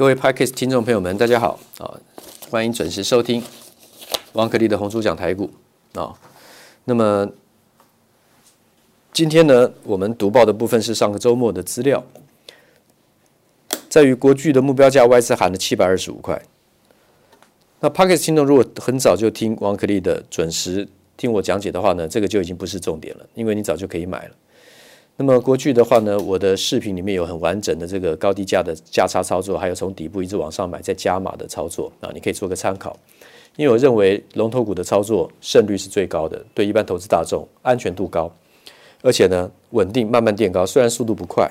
各位 Podcast 听众朋友们，大家好啊！欢迎准时收听王可立的红书讲台股啊。那么今天呢，我们读报的部分是上个周末的资料，在于国巨的目标价外资喊了七百二十五块。那 Podcast 听众如果很早就听王可立的准时听我讲解的话呢，这个就已经不是重点了，因为你早就可以买了。那么过去的话呢，我的视频里面有很完整的这个高低价的价差操作，还有从底部一直往上买再加码的操作啊，你可以做个参考。因为我认为龙头股的操作胜率是最高的，对一般投资大众安全度高，而且呢稳定慢慢垫高，虽然速度不快，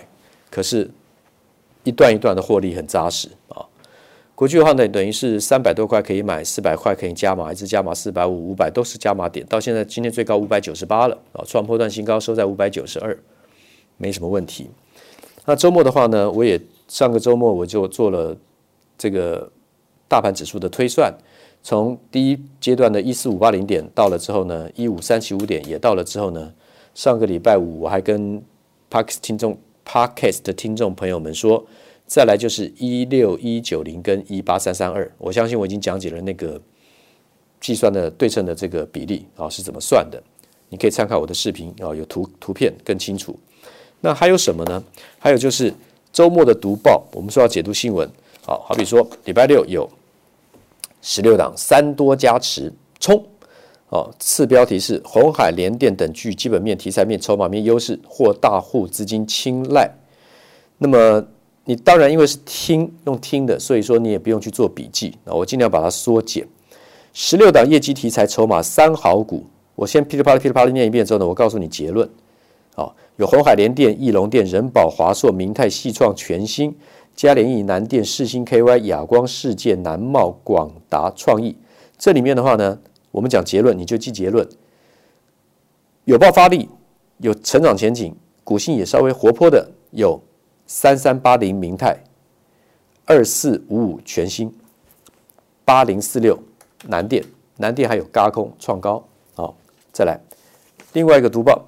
可是一段一段的获利很扎实啊。过去的话呢，等于是三百多块可以买，四百块可以加码，一直加码四百五、五百都是加码点，到现在今天最高五百九十八了啊，创波段新高，收在五百九十二。没什么问题。那周末的话呢，我也上个周末我就做了这个大盘指数的推算，从第一阶段的一四五八零点到了之后呢，一五三七五点也到了之后呢，上个礼拜五我还跟 Podcast 听众 Podcast 的听众朋友们说，再来就是一六一九零跟一八三三二，我相信我已经讲解了那个计算的对称的这个比例啊是怎么算的，你可以参考我的视频啊，有图图片更清楚。那还有什么呢？还有就是周末的读报，我们说要解读新闻，好，好比说礼拜六有十六档三多加持冲，哦，次标题是鸿海联电等具基本面、题材面、筹码面优势，获大户资金青睐。那么你当然因为是听用听的，所以说你也不用去做笔记啊，我尽量把它缩减。十六档业绩题材筹码三好股，我先噼里啪啦噼里啪啦念一遍之后呢，我告诉你结论。好，有鸿海联电、义隆电、仁宝、华硕、明泰、系创、全新、嘉联益、南电、世芯 KY、亚光、世界、南茂、广达、创意。这里面的话呢，我们讲结论，你就记结论。有爆发力，有成长前景，股性也稍微活泼的，有三三八零明泰、二四五五全新、八零四六南电，南电还有嘎空创高。好，再来另外一个读报。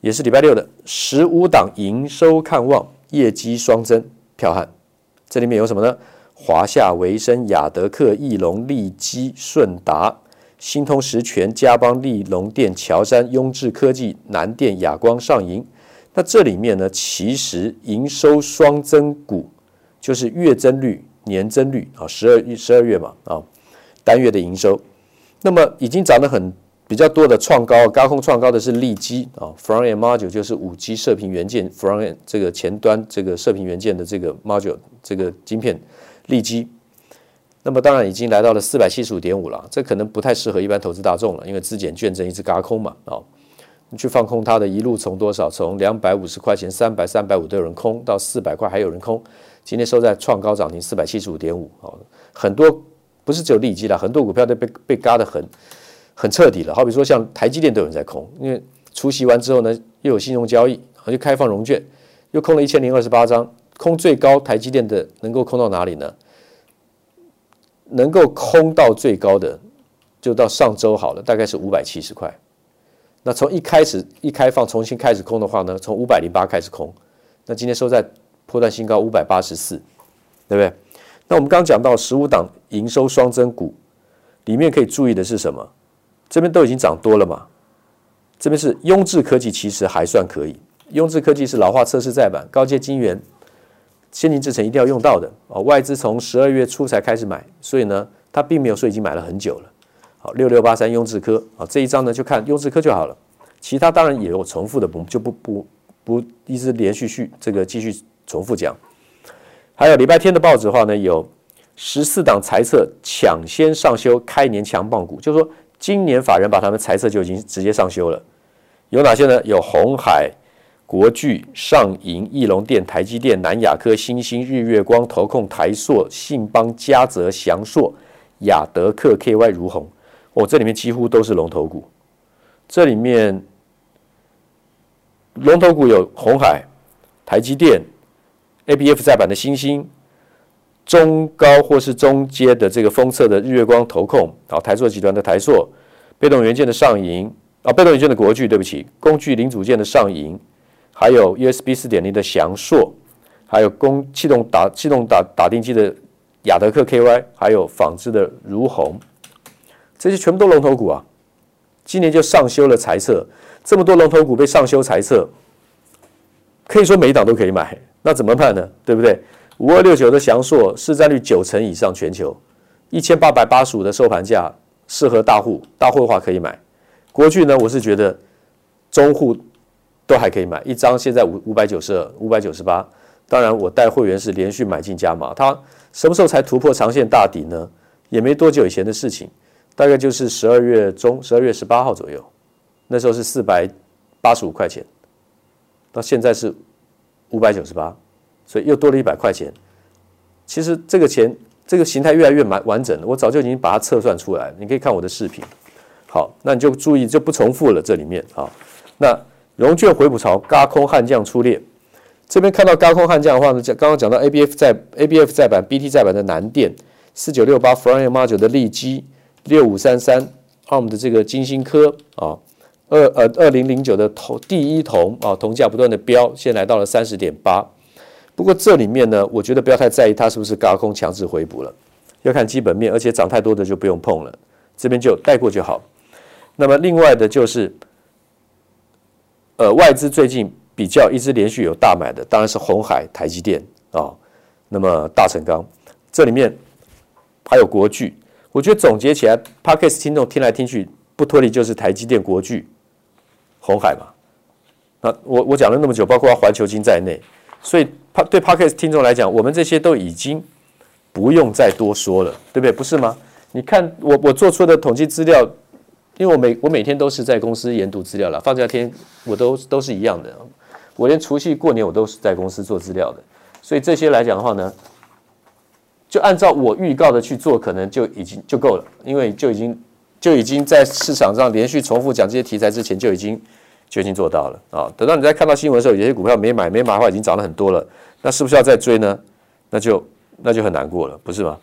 也是礼拜六的十五档营收看旺，业绩双增，票悍。这里面有什么呢？华夏、维生、亚德客、义隆、利基、顺达、新通、十銓、嘉邦、利隆电、乔山、雍智科技、南电、亚光、上银。那这里面呢，其实营收双增股就是月增率、年增率啊，十二十二月嘛啊，单月的营收，那么已经涨得很。比较多的创高，高空创高的是利基啊，Front-end Module 就是五 G 射频元件，Front-end 这个前端这个射频元件的这个 Module 这个晶片，利基。那么当然已经来到了四百七十五点五了，这可能不太适合一般投资大众了，因为资减券证一直轧空嘛啊，你去放空它的一路从多少？从两百五十块钱、三百、三百五都有人空，到四百块还有人空，今天收在创高涨停四百七十五点五啊，很多不是只有利基了，很多股票都被被嘎得很。很彻底了，好比说像台积电都有人在空，因为除夕完之后呢，又有信用交易，就开放融券，又空了一千零二十八张，空最高台积电的能够空到哪里呢？能够空到最高的就到上周好了，大概是五百七十块。那从一开始一开放重新开始空的话呢，从五百零八开始空，那今天收在波段新高五百八十四，对不对？那我们刚刚讲到十五档营收双增股里面可以注意的是什么？这边都已经涨多了嘛，这边是雍智科技，其实还算可以。雍智科技是老化测试再版、高阶晶圆、先进制程一定要用到的哦。外资从十二月初才开始买，所以呢，它并没有说已经买了很久了。好，六六八三雍智科，好，这一张呢就看雍智科就好了。其他当然也有重复的，不就不不不一直连续续这个继续重复讲。还有礼拜天的报纸的话呢，有十四档财测抢先上修开年强棒股，就是说。今年法人把他们财测就已经直接上修了，有哪些呢？有红海、国巨、上银、翼龙电、台积电、南亚科、新兴、日月光、投控、台硕、信邦、嘉泽、祥硕、亚德克、KY、如虹。哦，这里面几乎都是龙头股。这里面龙头股有红海、台积电、ABF 载板的新兴。中高或是中阶的这个封测的日月光投控，啊，台硕集团的台硕，被动元件的上银，啊，被动元件的国巨，对不起，工具零组件的上银，还有 USB 四点零的祥硕，还有工气动打气动打打钉机的亚德克 KY，还有纺织的如虹，这些全部都龙头股啊。今年就上修了财测，这么多龙头股被上修财测，可以说每一档都可以买，那怎么办呢？对不对？五二六九的祥硕市占率九成以上，全球一千八百八十五的收盘价，适合大户，大户的话可以买。国巨呢，我是觉得中户都还可以买，一张现在五五百九十二、五百九十八。当然，我带会员是连续买进加码，它什么时候才突破长线大底呢？也没多久以前的事情。大概就是十二月中，十二月十八号左右，那时候是四百八十五块钱，到现在是五百九十八，所以又多了一百块钱。其实这个钱，这个形态越来越完完整了。我早就已经把它测算出来了，你可以看我的视频。好，那你就注意就不重复了。这里面啊，那融券回补潮，轧空悍将出列。这边看到轧空悍将的话呢，讲刚刚讲到 ABF 在 ABF 在板 BT 在板的南电四九六八 Front-end Module 的利基。六五三三，ARM 的这个金星科啊，二呃二零零九的铜第一铜啊，铜价不断的飙，现在来到了三十点八。不过这里面呢，我觉得不要太在意它是不是高空强制回补了，要看基本面，而且涨太多的就不用碰了，这边就带过就好。那么另外的就是，呃，外资最近比较一直连续有大买的，当然是红海、台积电啊，那么大成钢，这里面还有国巨。我觉得总结起来，Podcast 听众听来听去，不脱离就是台积电、国巨、红海嘛。那我我讲了那么久，包括环球金在内，所以对 Podcast 听众来讲，我们这些都已经不用再多说了，对不对？不是吗？你看我我做出的统计资料，因为我每我每天都是在公司研读资料了，放假天我都都是一样的。我连除夕过年我都是在公司做资料的，所以这些来讲的话呢。就按照我预告的去做，可能就已经就够了，因为就已经就已经在市场上连续重复讲这些题材之前，就已经就已经做到了啊。等到你再看到新闻的时候，有些股票没买没买的话，已经涨了很多了，那是不是要再追呢？那就那就很难过了，不是吗？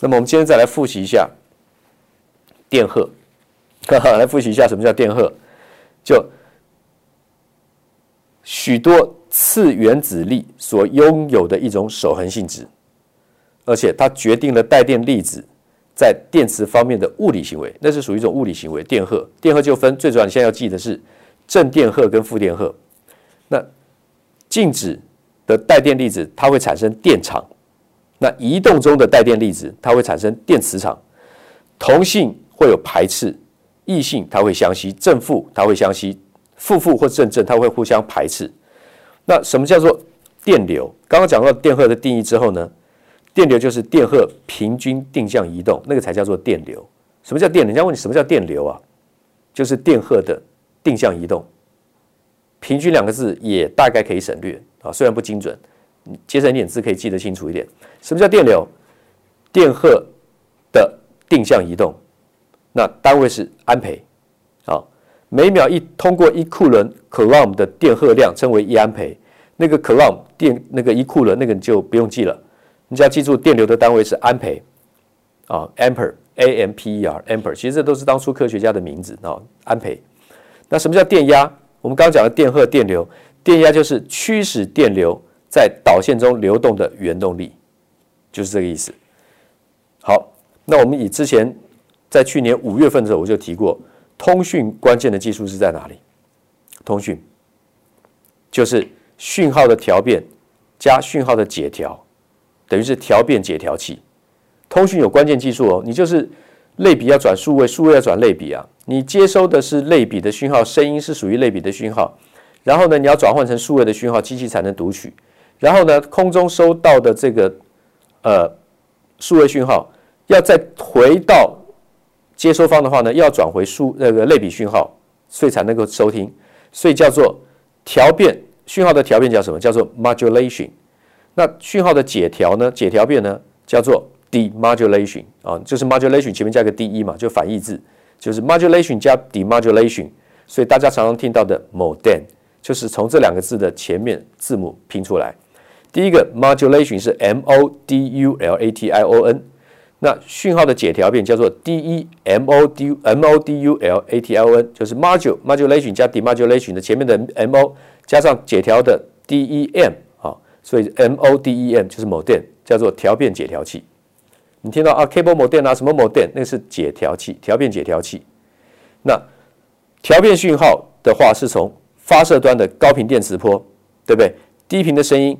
那么我们今天再来复习一下电荷，哈哈，来复习一下什么叫电荷，就许多次原子力所拥有的一种守恒性质。而且它决定了带电粒子在电磁方面的物理行为，那是属于一种物理行为。电荷，电荷就分最主要，你现在要记的是正电荷跟负电荷。那静止的带电粒子它会产生电场，那移动中的带电粒子它会产生电磁场。同性会有排斥，异性它会相吸，正负它会相吸，负负或正正它会互相排斥。那什么叫做电流？刚刚讲到电荷的定义之后呢？电流就是电荷平均定向移动，那个才叫做电流。什么叫电？人家问你什么叫电流啊？就是电荷的定向移动。平均两个字也大概可以省略啊，虽然不精准，节省一点字可以记得清楚一点。什么叫电流？电荷的定向移动，那单位是安培啊，每秒一通过一库仑 coulomb 的电荷量称为一安培。那个 coulomb 电那个一库仑那个你就不用记了。你只要记住，电流的单位是安培啊 （ampere）。A M P E R，Amper，其实这都是当初科学家的名字啊，安培。那什么叫电压？我们刚刚讲的电荷、电流，电压就是驱使电流在导线中流动的原动力，就是这个意思。好，那我们以之前在去年五月份的时候我就提过，通讯关键的技术是在哪里？通讯就是讯号的调变加讯号的解调。等于是调变解调器，通讯有关键技术哦。你就是类比要转数位，数位要转类比啊。你接收的是类比的讯号，声音是属于类比的讯号。然后呢，你要转换成数位的讯号，机器才能读取。然后呢，空中收到的这个呃数位讯号，要再回到接收方的话呢，要转回数那个类比讯号，所以才能够收听。所以叫做调变讯号的调变叫什么？叫做 modulation。那讯号的解调呢？解调变呢，叫做 demodulation 啊，就是 modulation 前面加个 de 嘛，就反义字，就是 modulation 加 demodulation。所以大家常常听到的 modem 就是从这两个字的前面字母拼出来。第一个 modulation 是 m o d u l a t i o n，那讯号的解调变叫做 d e m o d m o d u l a t i o n，就是 module modulation 加 demodulation 的前面的 m o 加上解调的 d e m 啊。所以 MODEM 就是 modem，叫做调变解调器。你听到啊，cable modem 啊，什么 modem？那个是解调器，调变解调器。那调变讯号的话，是从发射端的高频电磁波，对不对？低频的声音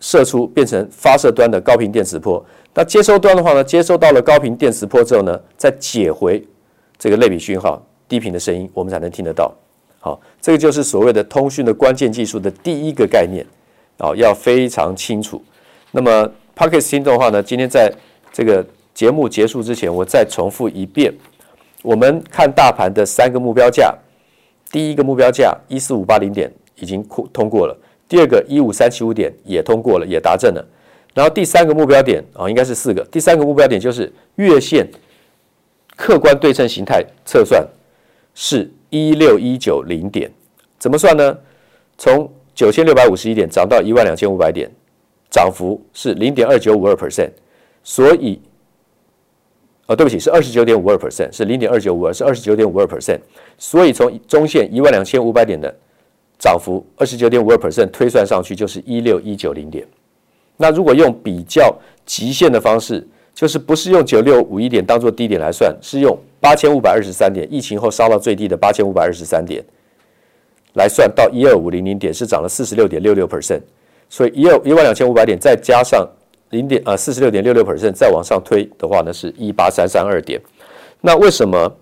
射出，变成发射端的高频电磁波。那接收端的话呢，接收到了高频电磁波之后呢，再解回这个类比讯号，低频的声音，我们才能听得到。好，这个就是所谓的通讯的关键技术的第一个概念，啊，要非常清楚。那么 Podcast 听众的话呢，今天在这个节目结束之前，我再重复一遍。我们看大盘的三个目标价，第一个目标价一四五八零点已经通过了，第二个一五三七五点也通过了，也达阵了。然后第三个目标点啊，应该是四个。第三个目标点就是月线客观对称形态测算是一六一九零点，怎么算呢？从九千六百五十一点涨到一万两千五百点，涨幅是零点二九五二 percent。所以，哦，对不起，是二十九点五二 percent，是零点二九五二，是二十九点五二 percent。所以从中线一万两千五百点的涨幅，二十九点五二 percent 推算上去就是一六一九零点。那如果用比较极限的方式，就是不是用九六五一点当做低点来算，是用八千五百二十三点，疫情后烧到最低的八千五百二十三点来算到一二五零零点，是涨了四十六点六六 percent。所以一二一万两千五百点再加上。零点啊，四十六点六六 percent，再往上推的话呢，是一八三三二点。那为什么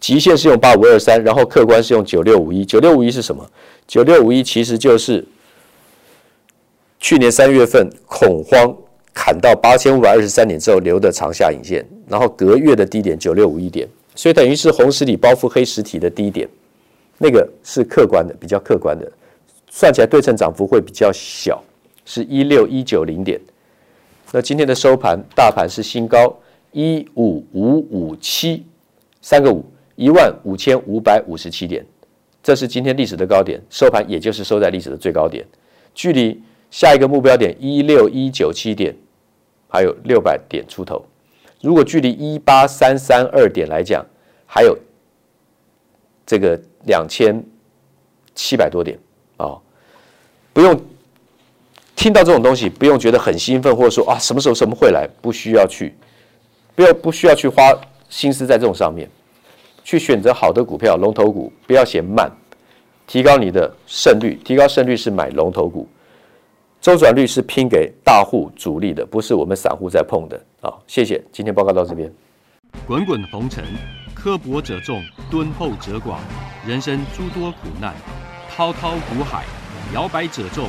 极限是用八五二三，然后客观是用九六五一？九六五一是什么？九六五一其实就是去年三月份恐慌砍到八千五百二十三点之后留的长下影线，然后隔月的低点九六五一点，所以等于是红实体包覆黑实体的低点，那个是客观的，比较客观的，算起来对称涨幅会比较小，是一六一九零点。那今天的收盘，大盘是新高一五五五七，三个五，一万五千五百五十七点，这是今天历史的高点，收盘也就是收在历史的最高点，距离下一个目标点一六一九七点还有六百点出头，如果距离一八三三二点来讲，还有这个两千七百多点啊、不用。听到这种东西，不用觉得很兴奋，或者说啊，什么时候什么会来，不需要去，不要不需要去花心思在这种上面，去选择好的股票，龙头股，不要嫌慢，提高你的胜率，提高胜率是买龙头股，周转率是拼给大户主力的，不是我们散户在碰的啊。谢谢，今天报告到这边。滚滚红尘，刻薄者众，敦厚者寡，人生诸多苦难，滔滔苦海，摇摆者众。